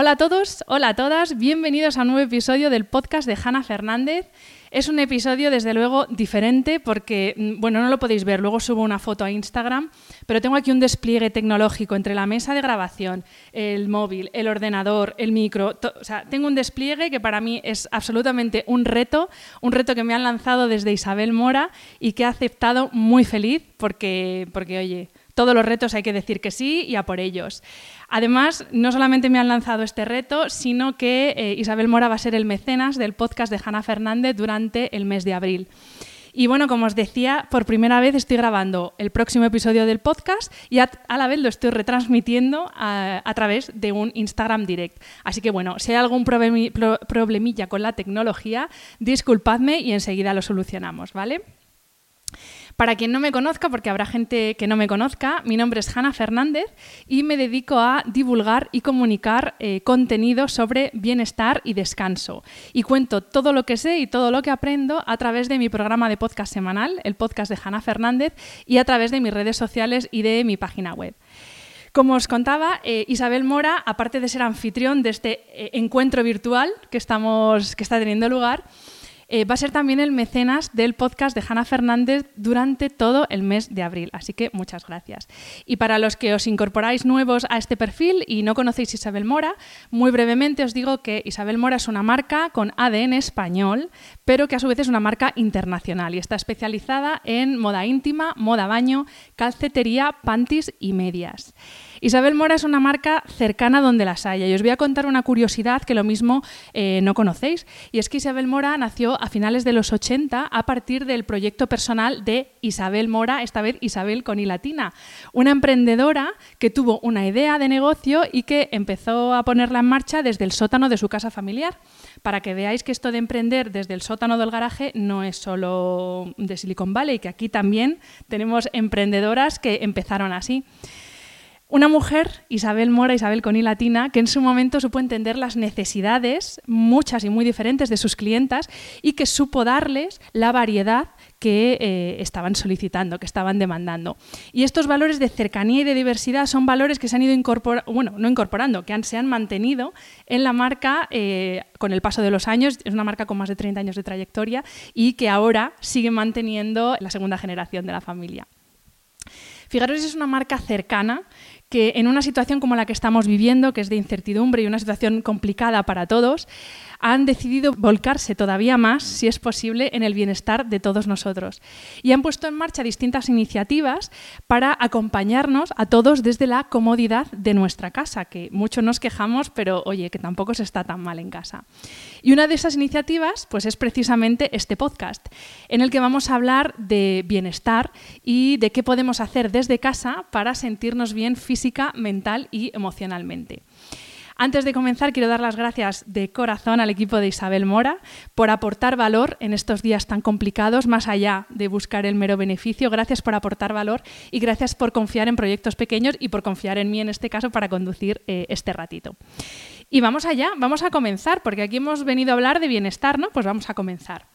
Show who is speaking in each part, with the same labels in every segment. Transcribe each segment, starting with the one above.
Speaker 1: Hola a todos, hola a todas, bienvenidos a un nuevo episodio del podcast de Hanna Fernández. Es un episodio, desde luego, diferente porque, mm, bueno, no lo podéis ver, luego subo una foto a Instagram, pero tengo aquí un despliegue tecnológico entre la mesa de grabación, el móvil, el ordenador, el micro, o sea, tengo un despliegue que para mí es absolutamente un reto, un reto que me han lanzado desde Isabel Mora y que he aceptado muy feliz porque, porque oye, todos los retos hay que decir que sí y a por ellos. Además, no solamente me han lanzado este reto, sino que eh, Isabel Mora va a ser el mecenas del podcast de Hanna Fernández durante el mes de abril. Y bueno, como os decía, por primera vez estoy grabando el próximo episodio del podcast y a, la vez lo estoy retransmitiendo a, través de un Instagram Direct. Así que bueno, si hay algún problemilla con la tecnología, disculpadme y enseguida lo solucionamos, ¿vale? Para quien no me conozca, porque habrá gente que no me conozca, mi nombre es Hanna Fernández y me dedico a divulgar y comunicar eh, contenido sobre bienestar y descanso. Y cuento todo lo que sé y todo lo que aprendo a través de mi programa de podcast semanal, el podcast de Hanna Fernández, y a través de mis redes sociales y de mi página web. Como os contaba, eh, Isabel Mora, aparte de ser anfitrión de este eh, encuentro virtual que, estamos, que está teniendo lugar, eh, va a ser también el mecenas del podcast de Hanna Fernández durante todo el mes de abril. Así que muchas gracias. Y para los que os incorporáis nuevos a este perfil y no conocéis Isabel Mora, muy brevemente os digo que Isabel Mora es una marca con ADN español, pero que a su vez es una marca internacional y está especializada en moda íntima, moda baño, calcetería, panties y medias. Isabel Mora es una marca cercana donde las haya. Y os voy a contar una curiosidad que lo mismo eh, no conocéis. Y es que Isabel Mora nació a finales de los 80 a partir del proyecto personal de Isabel Mora, esta vez Isabel con I latina, una emprendedora que tuvo una idea de negocio y que empezó a ponerla en marcha desde el sótano de su casa familiar. Para que veáis que esto de emprender desde el sótano del garaje no es solo de Silicon Valley, que aquí también tenemos emprendedoras que empezaron así. Una mujer, Isabel Mora, Isabel con latina, que en su momento supo entender las necesidades, muchas y muy diferentes, de sus clientas y que supo darles la variedad que eh, estaban solicitando, que estaban demandando. Y estos valores de cercanía y de diversidad son valores que se han ido incorporando, bueno, no incorporando, que se han mantenido en la marca eh, con el paso de los años. Es una marca con más de 30 años de trayectoria y que ahora sigue manteniendo la segunda generación de la familia. Fijaros, es una marca cercana que en una situación como la que estamos viviendo, que es de incertidumbre y una situación complicada para todos, han decidido volcarse todavía más, si es posible, en el bienestar de todos nosotros. Y han puesto en marcha distintas iniciativas para acompañarnos a todos desde la comodidad de nuestra casa, que mucho nos quejamos, pero oye, que tampoco se está tan mal en casa. Y una de esas iniciativas, pues es precisamente este podcast, en el que vamos a hablar de bienestar y de qué podemos hacer desde casa para sentirnos bien física, mental y emocionalmente. Antes de comenzar, quiero dar las gracias de corazón al equipo de Isabel Mora por aportar valor en estos días tan complicados, más allá de buscar el mero beneficio. Gracias por aportar valor y gracias por confiar en proyectos pequeños y por confiar en mí en este caso para conducir eh, este ratito. Y vamos allá, vamos a comenzar, porque aquí hemos venido a hablar de bienestar, ¿no? Pues vamos a comenzar.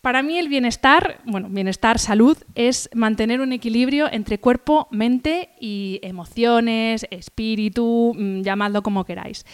Speaker 1: Para mí el bienestar, bueno, bienestar, salud, es mantener un equilibrio entre cuerpo, mente y emociones, espíritu, mm, llamadlo como queráis.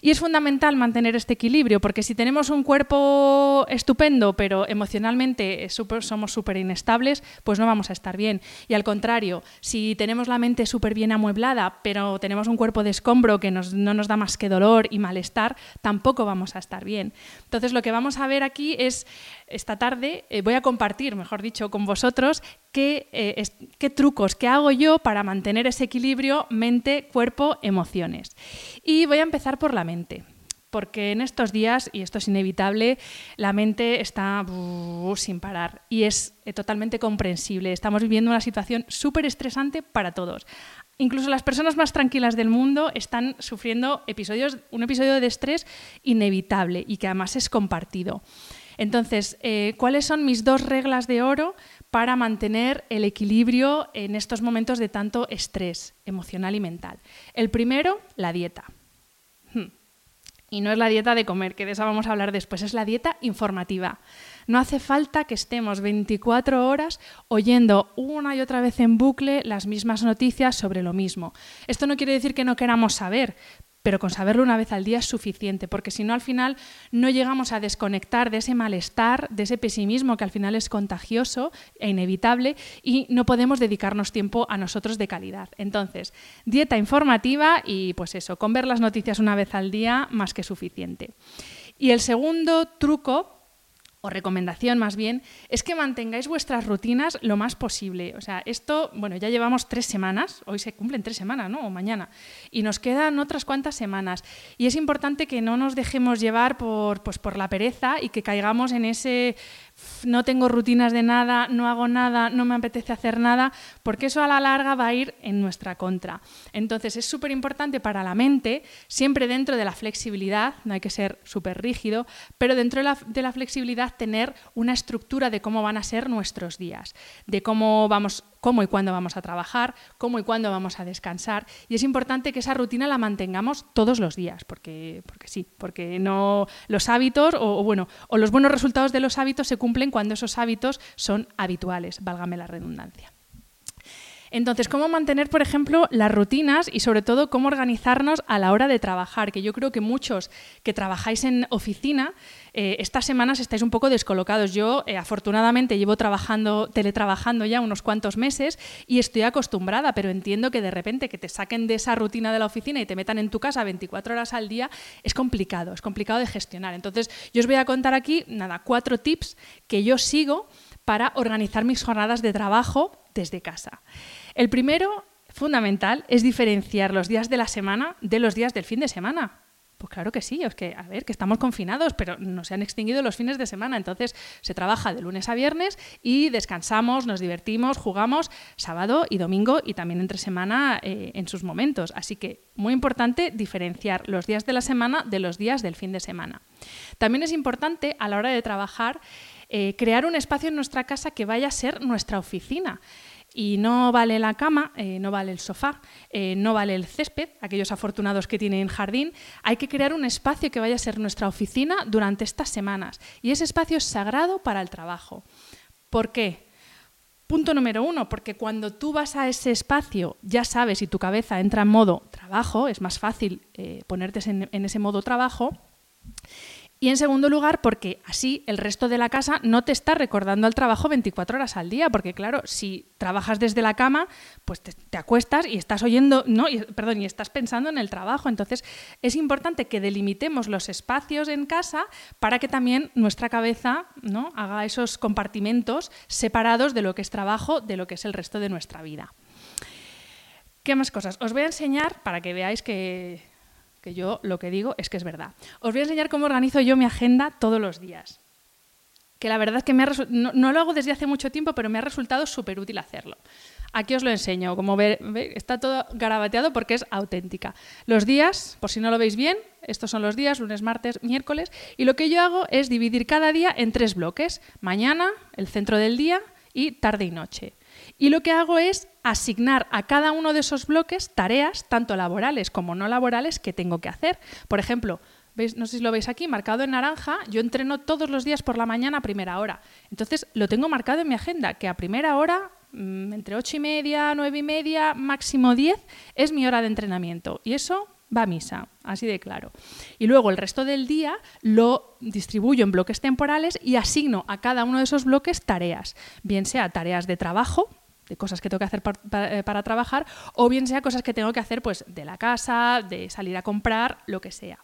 Speaker 1: Y es fundamental mantener este equilibrio, porque si tenemos un cuerpo estupendo, pero emocionalmente somos súper inestables, pues no vamos a estar bien. Y al contrario, si tenemos la mente súper bien amueblada, pero tenemos un cuerpo de escombro que no nos da más que dolor y malestar, tampoco vamos a estar bien. Entonces lo que vamos a ver aquí es esta tarde eh, voy a compartir, mejor dicho, con vosotros qué, eh, qué trucos, qué hago yo para mantener ese equilibrio mente, cuerpo, emociones. Y voy a empezar por la mente porque en estos días, y esto es inevitable, la mente está sin parar y es eh, totalmente comprensible. Estamos viviendo una situación súper estresante para todos. Incluso las personas más tranquilas del mundo están sufriendo episodios, un episodio de estrés inevitable y que además es compartido. Entonces, eh, ¿cuáles son mis dos reglas de oro para mantener el equilibrio en estos momentos de tanto estrés emocional y mental? El primero, la dieta. Hmm. Y no es la dieta de comer, que de esa vamos a hablar después, es la dieta informativa. No hace falta que estemos 24 horas oyendo una y otra vez en bucle las mismas noticias sobre lo mismo. Esto no quiere decir que no queramos saber, pero con saberlo una vez al día es suficiente, porque si no al final no llegamos a desconectar de ese malestar, de ese pesimismo que al final es contagioso e inevitable y no podemos dedicarnos tiempo a nosotros de calidad. Entonces, dieta informativa y pues eso, con ver las noticias una vez al día más que suficiente. Y el segundo truco o recomendación más bien, es que mantengáis vuestras rutinas lo más posible. O sea, esto, bueno, ya llevamos tres semanas, hoy se cumplen tres semanas, ¿no? O mañana, y nos quedan otras cuantas semanas. Y es importante que no nos dejemos llevar por, pues, por la pereza y que caigamos en ese no tengo rutinas de nada, no hago nada, no me apetece hacer nada, porque eso a la larga va a ir en nuestra contra. Entonces es súper importante para la mente, siempre dentro de la flexibilidad, no hay que ser súper rígido, pero dentro de la, de la, flexibilidad tener una estructura de cómo van a ser nuestros días, de cómo vamos cómo y cuándo vamos a trabajar, cómo y cuándo vamos a descansar. Y es importante que esa rutina la mantengamos todos los días, porque, porque sí, porque no los hábitos o, bueno, o los buenos resultados de los hábitos se cumplen cuando esos hábitos son habituales, válgame la redundancia. Entonces, ¿cómo mantener, por ejemplo, las rutinas y sobre todo cómo organizarnos a la hora de trabajar? Que yo creo que muchos que trabajáis en oficina, eh, estas semanas estáis un poco descolocados. Yo, eh, afortunadamente, llevo trabajando, teletrabajando ya unos cuantos meses y estoy acostumbrada, pero entiendo que de repente que te saquen de esa rutina de la oficina y te metan en tu casa 24 horas al día es complicado, es complicado de gestionar. Entonces, yo os voy a contar aquí, nada, cuatro tips que yo sigo para organizar mis jornadas de trabajo desde casa. El primero, fundamental, es diferenciar los días de la semana de los días del fin de semana. Pues claro que sí, es que, a ver, que estamos confinados, pero no se han extinguido los fines de semana, entonces se trabaja de lunes a viernes y descansamos, nos divertimos, jugamos sábado y domingo y también entre semana eh, en sus momentos. Así que muy importante diferenciar los días de la semana de los días del fin de semana. También es importante a la hora de trabajar eh, crear un espacio en nuestra casa que vaya a ser nuestra oficina. Y no vale la cama, eh, no vale el sofá, eh, no vale el césped, aquellos afortunados que tienen jardín. Hay que crear un espacio que vaya a ser nuestra oficina durante estas semanas. Y ese espacio es sagrado para el trabajo. ¿Por qué? Punto número uno, porque cuando tú vas a ese espacio, ya sabes y tu cabeza entra en modo trabajo, es más fácil ponerte en ese modo trabajo. Y en segundo lugar, porque así el resto de la casa no te está recordando al trabajo 24 horas al día, porque claro, si trabajas desde la cama, pues te, acuestas y estás oyendo, no, perdón, y estás pensando en el trabajo. Entonces, es importante que delimitemos los espacios en casa para que también nuestra cabeza ¿no? haga esos compartimentos separados de lo que es trabajo, de lo que es el resto de nuestra vida. ¿Qué más cosas? Os voy a enseñar para que veáis que que yo lo que digo es que es verdad. Os voy a enseñar cómo organizo yo mi agenda todos los días. Que la verdad es que me no, lo hago desde hace mucho tiempo, pero me ha resultado súper útil hacerlo. Aquí os lo enseño. Como ve, está todo garabateado porque es auténtica. Los días, por si no lo veis bien, estos son los días, lunes, martes, miércoles. Y lo que yo hago es dividir cada día en tres bloques. Mañana, el centro del día y tarde y noche. Y lo que hago es asignar a cada uno de esos bloques tareas, tanto laborales como no laborales, que tengo que hacer. Por ejemplo. No sé si lo veis aquí, marcado en naranja. Yo entreno todos los días por la mañana a primera hora. Entonces lo tengo marcado en mi agenda, que a primera hora, mm, entre ocho y media, nueve y media, máximo 10, es mi hora de entrenamiento. Y eso va a misa, así de claro. Y luego el resto del día lo distribuyo en bloques temporales y asigno a cada uno de esos bloques tareas, bien sea tareas de trabajo, de cosas que tengo que hacer eh, para, trabajar, o bien sea cosas que tengo que hacer pues, de la casa, de salir a comprar, lo que sea.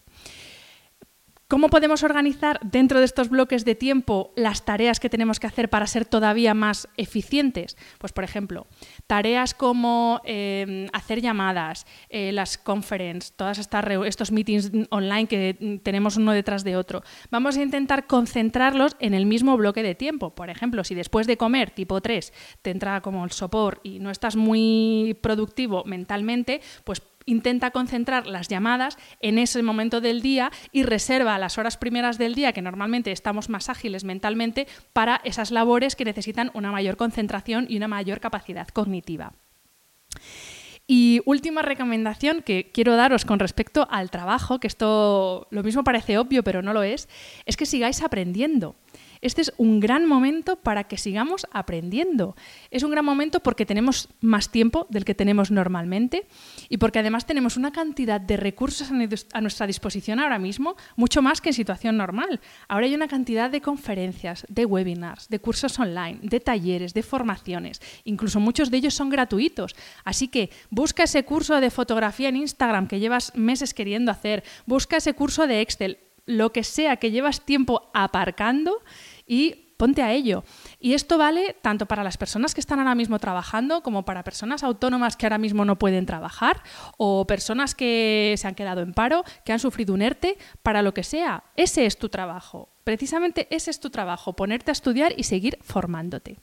Speaker 1: ¿Cómo podemos organizar dentro de estos bloques de tiempo las tareas que tenemos que hacer para ser todavía más eficientes? Pues, por ejemplo, tareas como em, hacer llamadas, eh, las conferences, estas estos meetings online que tenemos uno detrás de otro. Vamos a intentar concentrarlos en el mismo bloque de tiempo. Por ejemplo, si después de comer, tipo 3, te entra como el sopor y no estás muy productivo mentalmente, pues intenta concentrar las llamadas en ese momento del día y reserva las horas primeras del día, que normalmente estamos más ágiles mentalmente, para esas labores que necesitan una mayor concentración y una mayor capacidad cognitiva. Y última recomendación que quiero daros con respecto al trabajo, que esto lo mismo parece obvio, pero no lo es, es que sigáis aprendiendo. Este es un gran momento para que sigamos aprendiendo. Es un gran momento porque tenemos más tiempo del que tenemos normalmente y porque además tenemos una cantidad de recursos a nuestra disposición ahora mismo, mucho más que en situación normal. Ahora hay una cantidad de conferencias, de webinars, de cursos online, de talleres, de formaciones. Incluso muchos de ellos son gratuitos. Así que busca ese curso de fotografía en Instagram que llevas meses queriendo hacer, busca ese curso de Excel, lo que sea que llevas tiempo aparcando y ponte a ello. Y esto vale tanto para las personas que están ahora mismo trabajando como para personas autónomas que ahora mismo no pueden trabajar o personas que se han quedado en paro, que han sufrido un ERTE, para lo que sea. Ese es tu trabajo. Precisamente ese es tu trabajo, ponerte a estudiar y seguir formándote.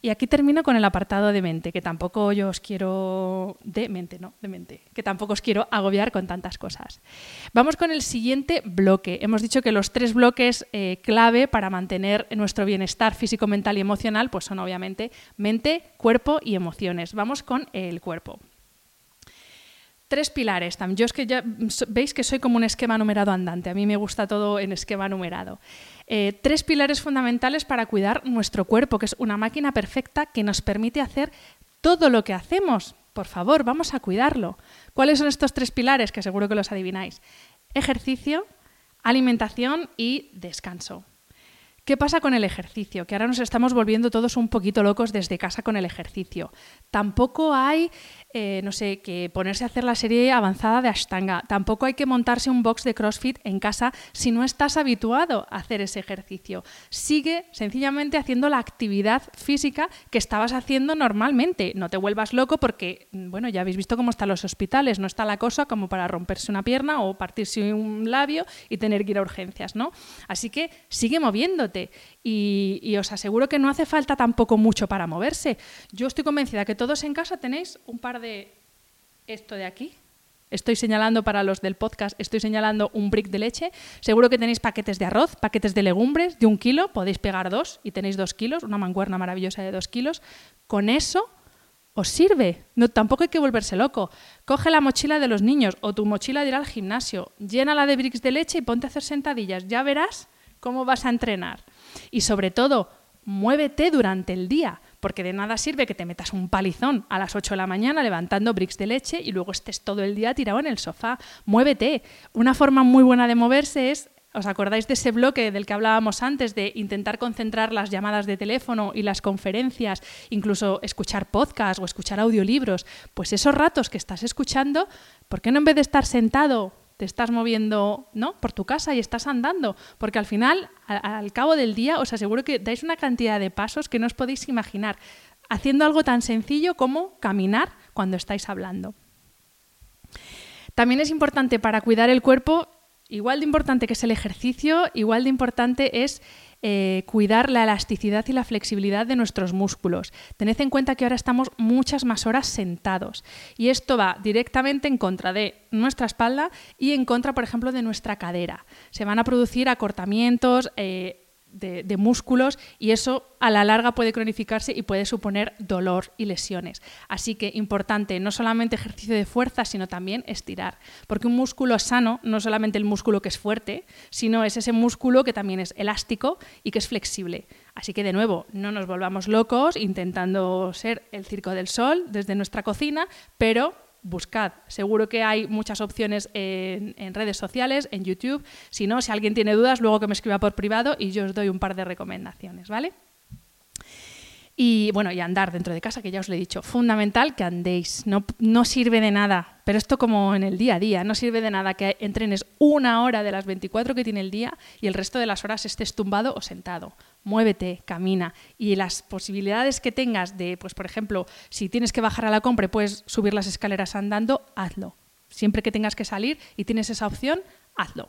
Speaker 1: Y aquí termino con el apartado de mente, que tampoco yo os quiero. de mente, no, de mente, que tampoco os quiero agobiar con tantas cosas. Vamos con el siguiente bloque. Hemos dicho que los tres bloques eh, clave para mantener nuestro bienestar físico, mental y emocional, pues son obviamente mente, cuerpo y emociones. Vamos con el cuerpo. Tres pilares. Yo es que ya veis que soy como un esquema numerado andante. A mí me gusta todo en esquema numerado. Eh, tres pilares fundamentales para cuidar nuestro cuerpo, que es una máquina perfecta que nos permite hacer todo lo que hacemos. Por favor, vamos a cuidarlo. ¿Cuáles son estos tres pilares? Que seguro que los adivináis. Ejercicio, alimentación y descanso. ¿Qué pasa con el ejercicio? Que ahora nos estamos volviendo todos un poquito locos desde casa con el ejercicio. Tampoco hay, eh, no sé, que ponerse a hacer la serie avanzada de Ashtanga. Tampoco hay que montarse un box de CrossFit en casa si no estás habituado a hacer ese ejercicio. Sigue sencillamente haciendo la actividad física que estabas haciendo normalmente. No te vuelvas loco porque, bueno, ya habéis visto cómo están los hospitales. No está la cosa como para romperse una pierna o partirse un labio y tener que ir a urgencias, ¿no? Así que sigue moviéndote y, os aseguro que no hace falta tampoco mucho para moverse. Yo estoy convencida que todos en casa tenéis un par de esto de aquí. Estoy señalando para los del podcast, estoy señalando un brick de leche. Seguro que tenéis paquetes de arroz, paquetes de legumbres de un kilo, podéis pegar dos y tenéis dos kilos, una mancuerna maravillosa de dos kilos. Con eso os sirve. No, tampoco hay que volverse loco. Coge la mochila de los niños o tu mochila de ir al gimnasio, llénala de bricks de leche y ponte a hacer sentadillas. Ya verás cómo vas a entrenar. Y sobre todo, muévete durante el día, porque de nada sirve que te metas un palizón a las 8 de la mañana levantando bricks de leche y luego estés todo el día tirado en el sofá. Muévete. Una forma muy buena de moverse es ¿Os acordáis de ese bloque del que hablábamos antes, de intentar concentrar las llamadas de teléfono y las conferencias, incluso escuchar podcasts o escuchar audiolibros? Pues esos ratos que estás escuchando, ¿por qué no en vez de estar sentado te estás moviendo ¿no? por tu casa y estás andando, porque al final, al, cabo del día, os aseguro que dais una cantidad de pasos que no os podéis imaginar, haciendo algo tan sencillo como caminar cuando estáis hablando. También es importante para cuidar el cuerpo, igual de importante que es el ejercicio, igual de importante es eh, cuidar la elasticidad y la flexibilidad de nuestros músculos. Tened en cuenta que ahora estamos muchas más horas sentados y esto va directamente en contra de nuestra espalda y en contra, por ejemplo, de nuestra cadera. Se van a producir acortamientos, eh, de, músculos y eso a la larga puede cronificarse y puede suponer dolor y lesiones. Así que importante, no solamente ejercicio de fuerza, sino también estirar. Porque un músculo sano no es solamente el músculo que es fuerte, sino es ese músculo que también es elástico y que es flexible. Así que de nuevo, no nos volvamos locos intentando ser el circo del sol desde nuestra cocina, pero buscad. Seguro que hay muchas opciones en, redes sociales, en YouTube. Si no, si alguien tiene dudas, luego que me escriba por privado y yo os doy un par de recomendaciones, ¿vale? Y bueno, y andar dentro de casa, que ya os lo he dicho, fundamental que andéis, no, no sirve de nada, pero esto como en el día a día, no sirve de nada que entrenes una hora de las 24 que tiene el día y el resto de las horas estés tumbado o sentado. Muévete, camina y las posibilidades que tengas de, pues por ejemplo, si tienes que bajar a la compra y puedes subir las escaleras andando, hazlo. Siempre que tengas que salir y tienes esa opción, hazlo.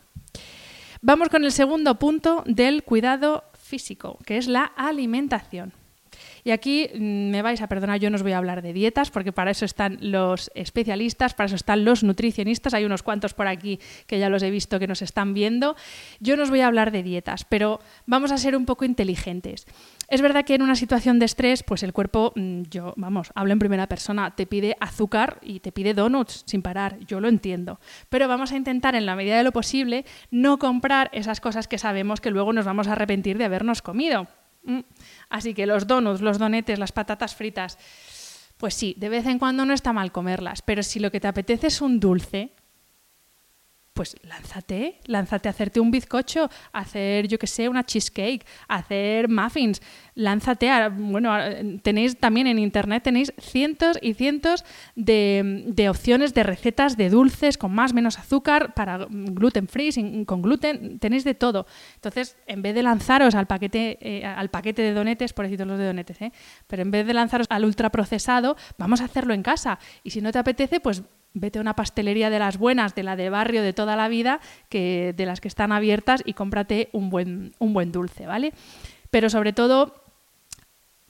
Speaker 1: Vamos con el segundo punto del cuidado físico, que es la alimentación. Y aquí mm, me vais a perdonar, yo no os voy a hablar de dietas, porque para eso están los especialistas, para eso están los nutricionistas, hay unos cuantos por aquí que ya los he visto que nos están viendo. Yo no os voy a hablar de dietas, pero vamos a ser un poco inteligentes. Es verdad que en una situación de estrés, pues el cuerpo, mm, yo, vamos, hablo en primera persona, te pide azúcar y te pide donuts sin parar, yo lo entiendo. Pero vamos a intentar, en la medida de lo posible, no comprar esas cosas que sabemos que luego nos vamos a arrepentir de habernos comido. Mm. Así que los donuts, los donetes, las patatas fritas, pues sí, de vez en cuando no está mal comerlas, pero si lo que te apetece es un dulce, pues lánzate, lánzate a hacerte un bizcocho, hacer, yo qué sé, una cheesecake, hacer muffins, lánzate a, bueno, tenéis también en internet, tenéis cientos y cientos de, opciones de recetas de dulces con más, menos azúcar, para gluten free, con gluten, tenéis de todo. Entonces, en vez de lanzaros al paquete, eh, al paquete de donetes, por decirlo los de donetes, ¿eh? pero en vez de lanzaros al ultraprocesado, vamos a hacerlo en casa. Y si no te apetece, pues vete a una pastelería de las buenas, de la de barrio de toda la vida, que, de las que están abiertas y cómprate un buen, un buen dulce, ¿vale? Pero sobre todo,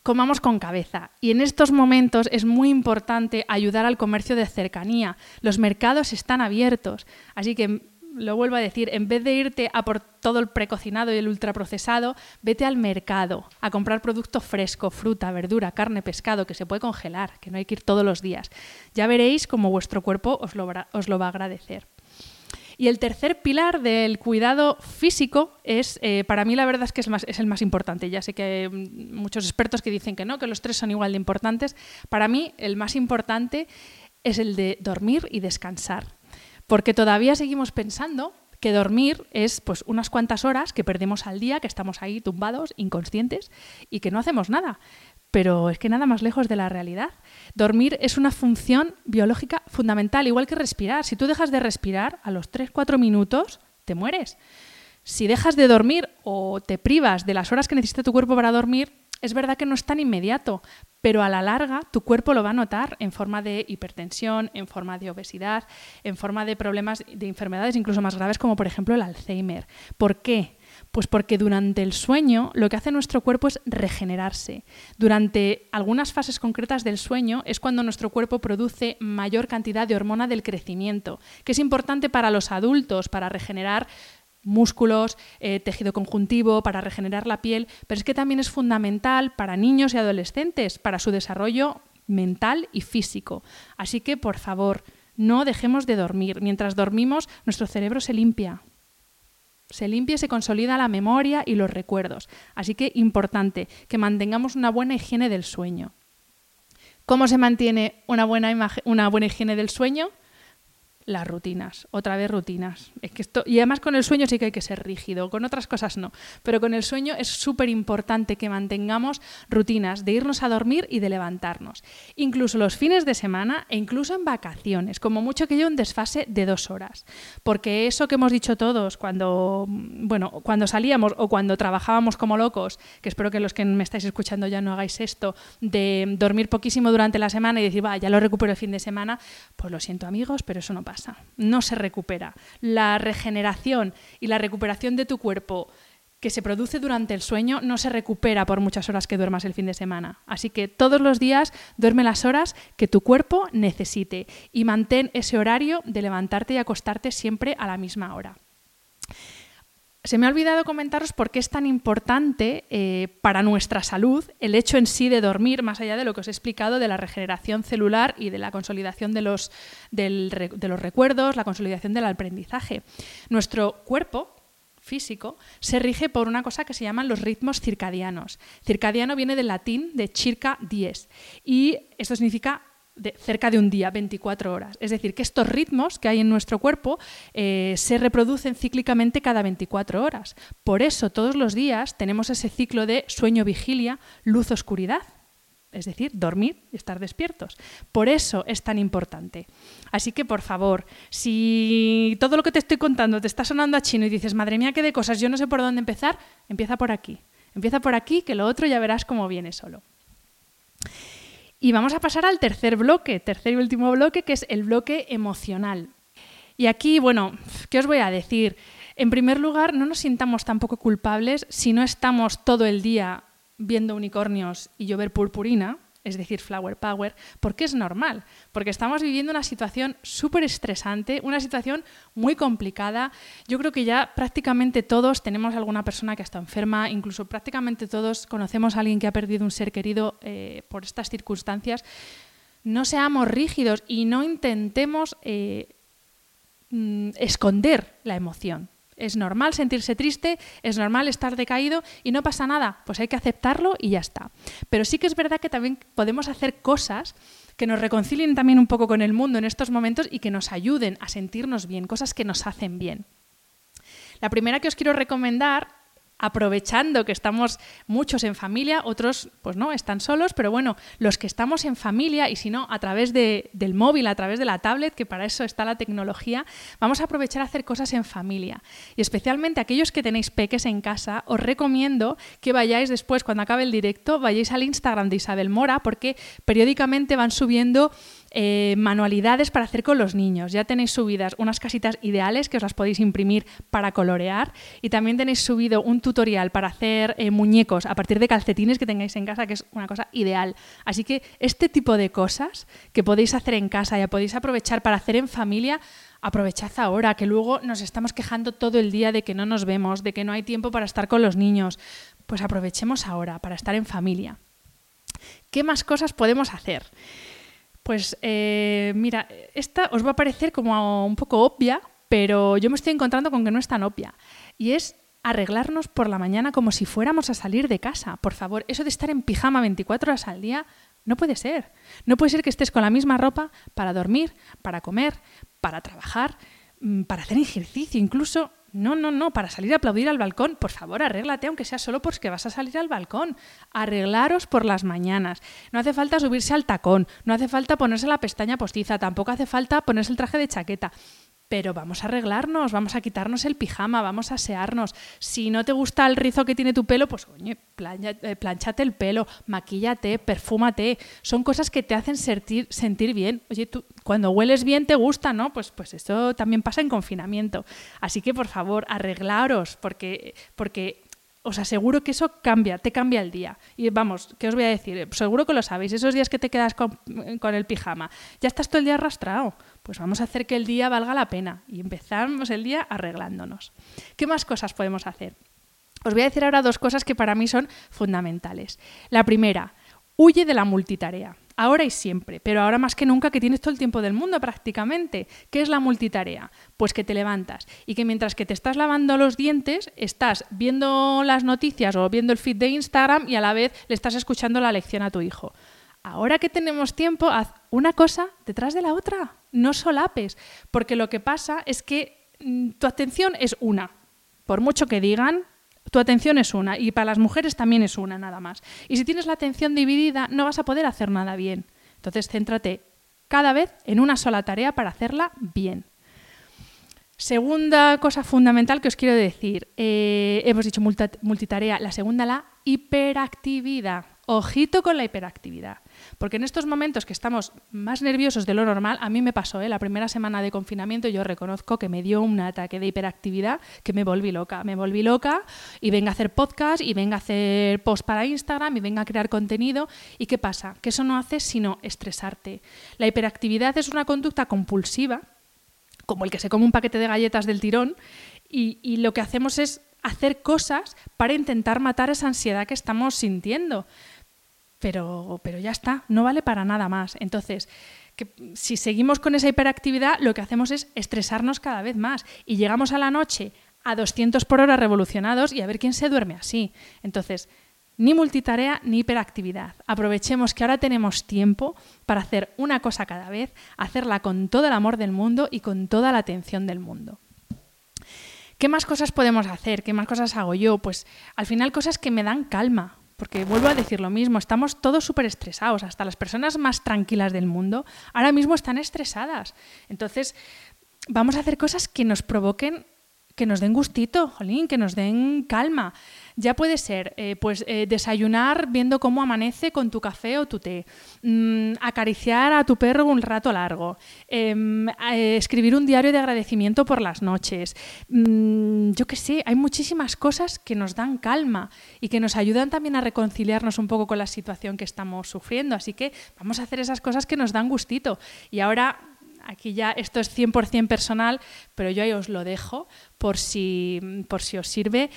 Speaker 1: comamos con cabeza. Y en estos momentos es muy importante ayudar al comercio de cercanía. Los mercados están abiertos, así que lo vuelvo a decir, en vez de irte a por todo el precocinado y el ultraprocesado, vete al mercado a comprar producto fresco, fruta, verdura, carne, pescado, que se puede congelar, que no hay que ir todos los días. Ya veréis cómo vuestro cuerpo os lo, va a agradecer. Y el tercer pilar del cuidado físico es, eh, para mí la verdad es que es, es el más importante. Ya sé que hay muchos expertos que dicen que no, que los tres son igual de importantes. Para mí el más importante es el de dormir y descansar porque todavía seguimos pensando que dormir es pues unas cuantas horas que perdemos al día, que estamos ahí tumbados, inconscientes y que no hacemos nada. Pero es que nada más lejos de la realidad. Dormir es una función biológica fundamental, igual que respirar. Si tú dejas de respirar, a los 3-4 minutos te mueres. Si dejas de dormir o te privas de las horas que necesita tu cuerpo para dormir, es verdad que no es tan inmediato, pero a la larga tu cuerpo lo va a notar en forma de hipertensión, en forma de obesidad, en forma de problemas de enfermedades incluso más graves como por ejemplo el Alzheimer. ¿Por qué? Pues porque durante el sueño lo que hace nuestro cuerpo es regenerarse. Durante algunas fases concretas del sueño es cuando nuestro cuerpo produce mayor cantidad de hormona del crecimiento, que es importante para los adultos para regenerar músculos, eh, tejido conjuntivo, para regenerar la piel, pero es que también es fundamental para niños y adolescentes, para su desarrollo mental y físico. Así que, por favor, no dejemos de dormir. Mientras dormimos, nuestro cerebro se limpia. Se limpia y se consolida la memoria y los recuerdos. Así que importante que mantengamos una buena higiene del sueño. ¿Cómo se mantiene una buena, una buena higiene del sueño? Las rutinas, otra vez rutinas. Es que esto, y además con el sueño sí que hay que ser rígido, con otras cosas no, pero con el sueño es súper importante que mantengamos rutinas de irnos a dormir y de levantarnos. Incluso los fines de semana e incluso en vacaciones, como mucho que yo un desfase de dos horas. Porque eso que hemos dicho todos cuando, bueno, cuando salíamos o cuando trabajábamos como locos, que espero que los que me estáis escuchando ya no hagáis esto, de dormir poquísimo durante la semana y decir, va, ya lo recupero el fin de semana, pues lo siento amigos, pero eso no pasa no se recupera. La regeneración y la recuperación de tu cuerpo que se produce durante el sueño no se recupera por muchas horas que duermas el fin de semana. Así que todos los días duerme las horas que tu cuerpo necesite y mantén ese horario de levantarte y acostarte siempre a la misma hora. Se me ha olvidado comentaros por qué es tan importante eh, para nuestra salud el hecho en sí de dormir, más allá de lo que os he explicado de la regeneración celular y de la consolidación de los, de los recuerdos, la consolidación del aprendizaje. Nuestro cuerpo, físico se rige por una cosa que se llaman los ritmos circadianos. Circadiano viene del latín de circa dies y esto significa de cerca de un día, 24 horas. Es decir, que estos ritmos que hay en nuestro cuerpo eh, se reproducen cíclicamente cada 24 horas. Por eso todos los días tenemos ese ciclo de sueño-vigilia, luz-oscuridad. Es decir, dormir y estar despiertos. Por eso es tan importante. Así que, por favor, si todo lo que te estoy contando te está sonando a chino y dices, madre mía, qué de cosas, yo no sé por dónde empezar, empieza por aquí. Empieza por aquí, que lo otro ya verás cómo viene solo. Y vamos a pasar al tercer bloque, tercer y último bloque, que es el bloque emocional. Y aquí, bueno, ¿qué os voy a decir? En primer lugar, no nos sintamos tampoco culpables si no estamos todo el día viendo unicornios y llover purpurina, es decir, Flower Power, porque es normal, porque estamos viviendo una situación súper estresante, una situación muy complicada. Yo creo que ya prácticamente todos tenemos alguna persona que está enferma, incluso prácticamente todos conocemos a alguien que ha perdido un ser querido eh, por estas circunstancias. No seamos rígidos y no intentemos eh, mm, esconder la emoción. Es normal sentirse triste, es normal estar decaído y no pasa nada, pues hay que aceptarlo y ya está. Pero sí que es verdad que también podemos hacer cosas que nos reconcilien también un poco con el mundo en estos momentos y que nos ayuden a sentirnos bien, cosas que nos hacen bien. La primera que os quiero recomendar aprovechando que estamos muchos en familia, otros pues no, están solos, pero bueno, los que estamos en familia y si no, a través de, del móvil, a través de la tablet, que para eso está la tecnología, vamos a aprovechar a hacer cosas en familia. Y especialmente aquellos que tenéis peques en casa, os recomiendo que vayáis después, cuando acabe el directo, vayáis al Instagram de Isabel Mora, porque periódicamente van subiendo eh, manualidades para hacer con los niños. Ya tenéis subidas unas casitas ideales que os las podéis imprimir para colorear y también tenéis subido un tutorial para hacer eh, muñecos a partir de calcetines que tengáis en casa, que es una cosa ideal. Así que este tipo de cosas que podéis hacer en casa y podéis aprovechar para hacer en familia, aprovechad ahora, que luego nos estamos quejando todo el día de que no nos vemos, de que no hay tiempo para estar con los niños. Pues aprovechemos ahora para estar en familia. ¿Qué más cosas podemos hacer? Pues eh, mira, esta os va a parecer como un poco obvia, pero yo me estoy encontrando con que no es tan obvia. Y es arreglarnos por la mañana como si fuéramos a salir de casa. Por favor, eso de estar en pijama 24 horas al día no puede ser. No puede ser que estés con la misma ropa para dormir, para comer, para trabajar, mm, para hacer ejercicio, incluso no, no, no, para salir a aplaudir al balcón, por favor, arréglate, aunque sea solo porque vas a salir al balcón. Arreglaros por las mañanas. No hace falta subirse al tacón, no hace falta ponerse la pestaña postiza, tampoco hace falta ponerse el traje de chaqueta pero vamos a arreglarnos, vamos a quitarnos el pijama, vamos a asearnos. Si no te gusta el rizo que tiene tu pelo, pues oye, eh, planchate el pelo, maquíllate, perfúmate. Son cosas que te hacen sentir, sentir bien. Oye, tú cuando hueles bien te gusta, ¿no? Pues, pues esto también pasa en confinamiento. Así que por favor, arreglaros, porque, porque os aseguro que eso cambia, te cambia el día. Y vamos, ¿qué os voy a decir? Seguro que lo sabéis, esos días que te quedas con, con el pijama, ya estás todo el día arrastrado pues vamos a hacer que el día valga la pena y empezamos el día arreglándonos. ¿Qué más cosas podemos hacer? Os voy a decir ahora dos cosas que para mí son fundamentales. La primera, huye de la multitarea. Ahora y siempre, pero ahora más que nunca que tienes todo el tiempo del mundo prácticamente. ¿Qué es la multitarea? Pues que te levantas y que mientras que te estás lavando los dientes, estás viendo las noticias o viendo el feed de Instagram y a la vez le estás escuchando la lección a tu hijo. Ahora que tenemos tiempo, haz una cosa detrás de la otra. No solapes, porque lo que pasa es que mm, tu atención es una. Por mucho que digan, tu atención es una y para las mujeres también es una nada más. Y si tienes la atención dividida, no vas a poder hacer nada bien. Entonces, céntrate cada vez en una sola tarea para hacerla bien. Segunda cosa fundamental que os quiero decir, eh, hemos dicho multitarea, la segunda la hiperactividad. Ojito con la hiperactividad. Porque en estos momentos que estamos más nerviosos de lo normal, a mí me pasó, ¿eh? la primera semana de confinamiento yo reconozco que me dio un ataque de hiperactividad que me volví loca. Me volví loca y venga a hacer podcast y venga a hacer post para Instagram y venga a crear contenido. ¿Y qué pasa? Que eso no hace sino estresarte. La hiperactividad es una conducta compulsiva, como el que se come un paquete de galletas del tirón, y, y lo que hacemos es hacer cosas para intentar matar esa ansiedad que estamos sintiendo. Pero, pero ya está, no vale para nada más. Entonces, que si seguimos con esa hiperactividad, lo que hacemos es estresarnos cada vez más y llegamos a la noche a 200 por hora revolucionados y a ver quién se duerme así. Entonces, ni multitarea ni hiperactividad. Aprovechemos que ahora tenemos tiempo para hacer una cosa cada vez, hacerla con todo el amor del mundo y con toda la atención del mundo. ¿Qué más cosas podemos hacer? ¿Qué más cosas hago yo? Pues al final cosas que me dan calma, porque vuelvo a decir lo mismo, estamos todos súper estresados, hasta las personas más tranquilas del mundo ahora mismo están estresadas. Entonces, vamos a hacer cosas que nos provoquen que nos den gustito, jolín, que nos den calma. Ya puede ser, eh, pues, eh, desayunar viendo cómo amanece con tu café o tu té, mm, acariciar a tu perro un rato largo, em, eh, escribir un diario de agradecimiento por las noches. Mm, yo qué sé, hay muchísimas cosas que nos dan calma y que nos ayudan también a reconciliarnos un poco con la situación que estamos sufriendo. Así que vamos a hacer esas cosas que nos dan gustito. Y ahora aquí ya esto es 100% personal, pero yo ahí os lo dejo por si, por si os sirve.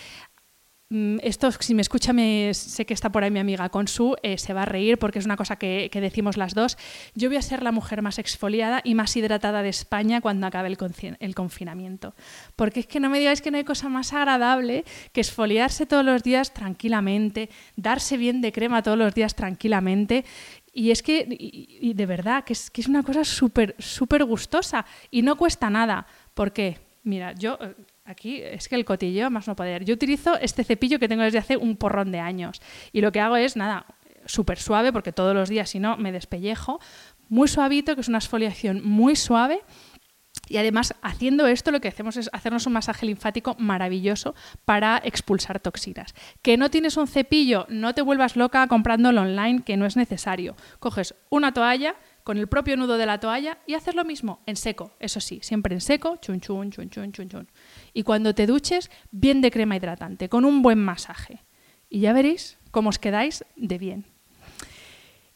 Speaker 1: Mm, esto, si me escucha, me, sé que está por ahí mi amiga Consu, eh, se va a reír porque es una cosa que, decimos las dos. Yo voy a ser la mujer más exfoliada y más hidratada de España cuando acabe el, el confinamiento. Porque es que no me digáis que no hay cosa más agradable que exfoliarse todos los días tranquilamente, darse bien de crema todos los días tranquilamente y es que, y, de verdad, que es, que es una cosa súper, súper gustosa y no cuesta nada. ¿Por qué? Mira, yo eh, aquí es que el cotilleo más no poder. Yo utilizo este cepillo que tengo desde hace un porrón de años y lo que hago es, nada, súper suave, porque todos los días si no me despellejo, muy suavito, que es una exfoliación muy suave y además, haciendo esto, lo que hacemos es hacernos un masaje linfático maravilloso para expulsar toxinas. Que no tienes un cepillo, no te vuelvas loca comprándolo online, que no es necesario. Coges una toalla con el propio nudo de la toalla y haces lo mismo en seco, eso sí, siempre en seco, chun chun, chun chun, chun chun. Y cuando te duches, bien de crema hidratante, con un buen masaje. Y ya veréis cómo os quedáis de bien.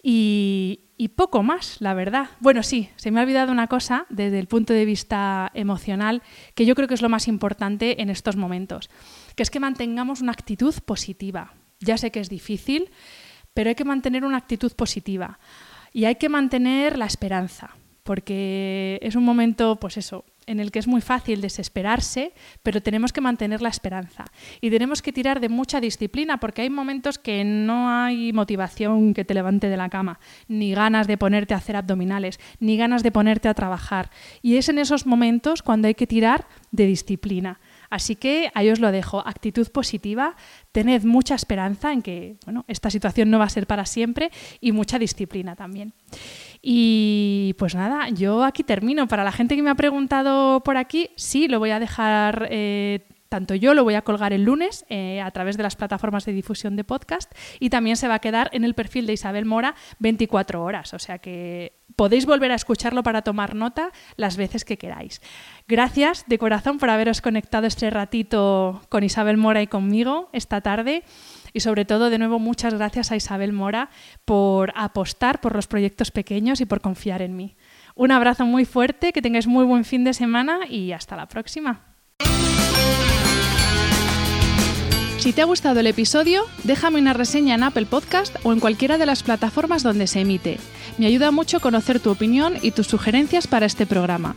Speaker 1: Y, poco más, la verdad. Bueno, sí, se me ha olvidado una cosa desde el punto de vista emocional que yo creo que es lo más importante en estos momentos, que es que mantengamos una actitud positiva. Ya sé que es difícil, pero hay que mantener una actitud positiva y hay que mantener la esperanza, porque es un momento, pues eso, en el que es muy fácil desesperarse, pero tenemos que mantener la esperanza. Y tenemos que tirar de mucha disciplina, porque hay momentos que no hay motivación que te levante de la cama, ni ganas de ponerte a hacer abdominales, ni ganas de ponerte a trabajar. Y es en esos momentos cuando hay que tirar de disciplina. Así que ahí os lo dejo, actitud positiva, tened mucha esperanza en que bueno, esta situación no va a ser para siempre y mucha disciplina también. Y pues nada, yo aquí termino. Para la gente que me ha preguntado por aquí, sí, lo voy a dejar. Eh, tanto yo lo voy a colgar el lunes eh, a través de las plataformas de difusión de podcast y también se va a quedar en el perfil de Isabel Mora 24 horas. O sea que podéis volver a escucharlo para tomar nota las veces que queráis. Gracias de corazón por haberos conectado este ratito con Isabel Mora y conmigo esta tarde. Y sobre todo, de nuevo, muchas gracias a Isabel Mora por apostar por los proyectos pequeños y por confiar en mí. Un abrazo muy fuerte, que tengáis muy buen fin de semana y hasta la próxima. Si te ha gustado el episodio, déjame una reseña en Apple Podcast o en cualquiera de las plataformas donde se emite. Me ayuda mucho conocer tu opinión y tus sugerencias para este programa.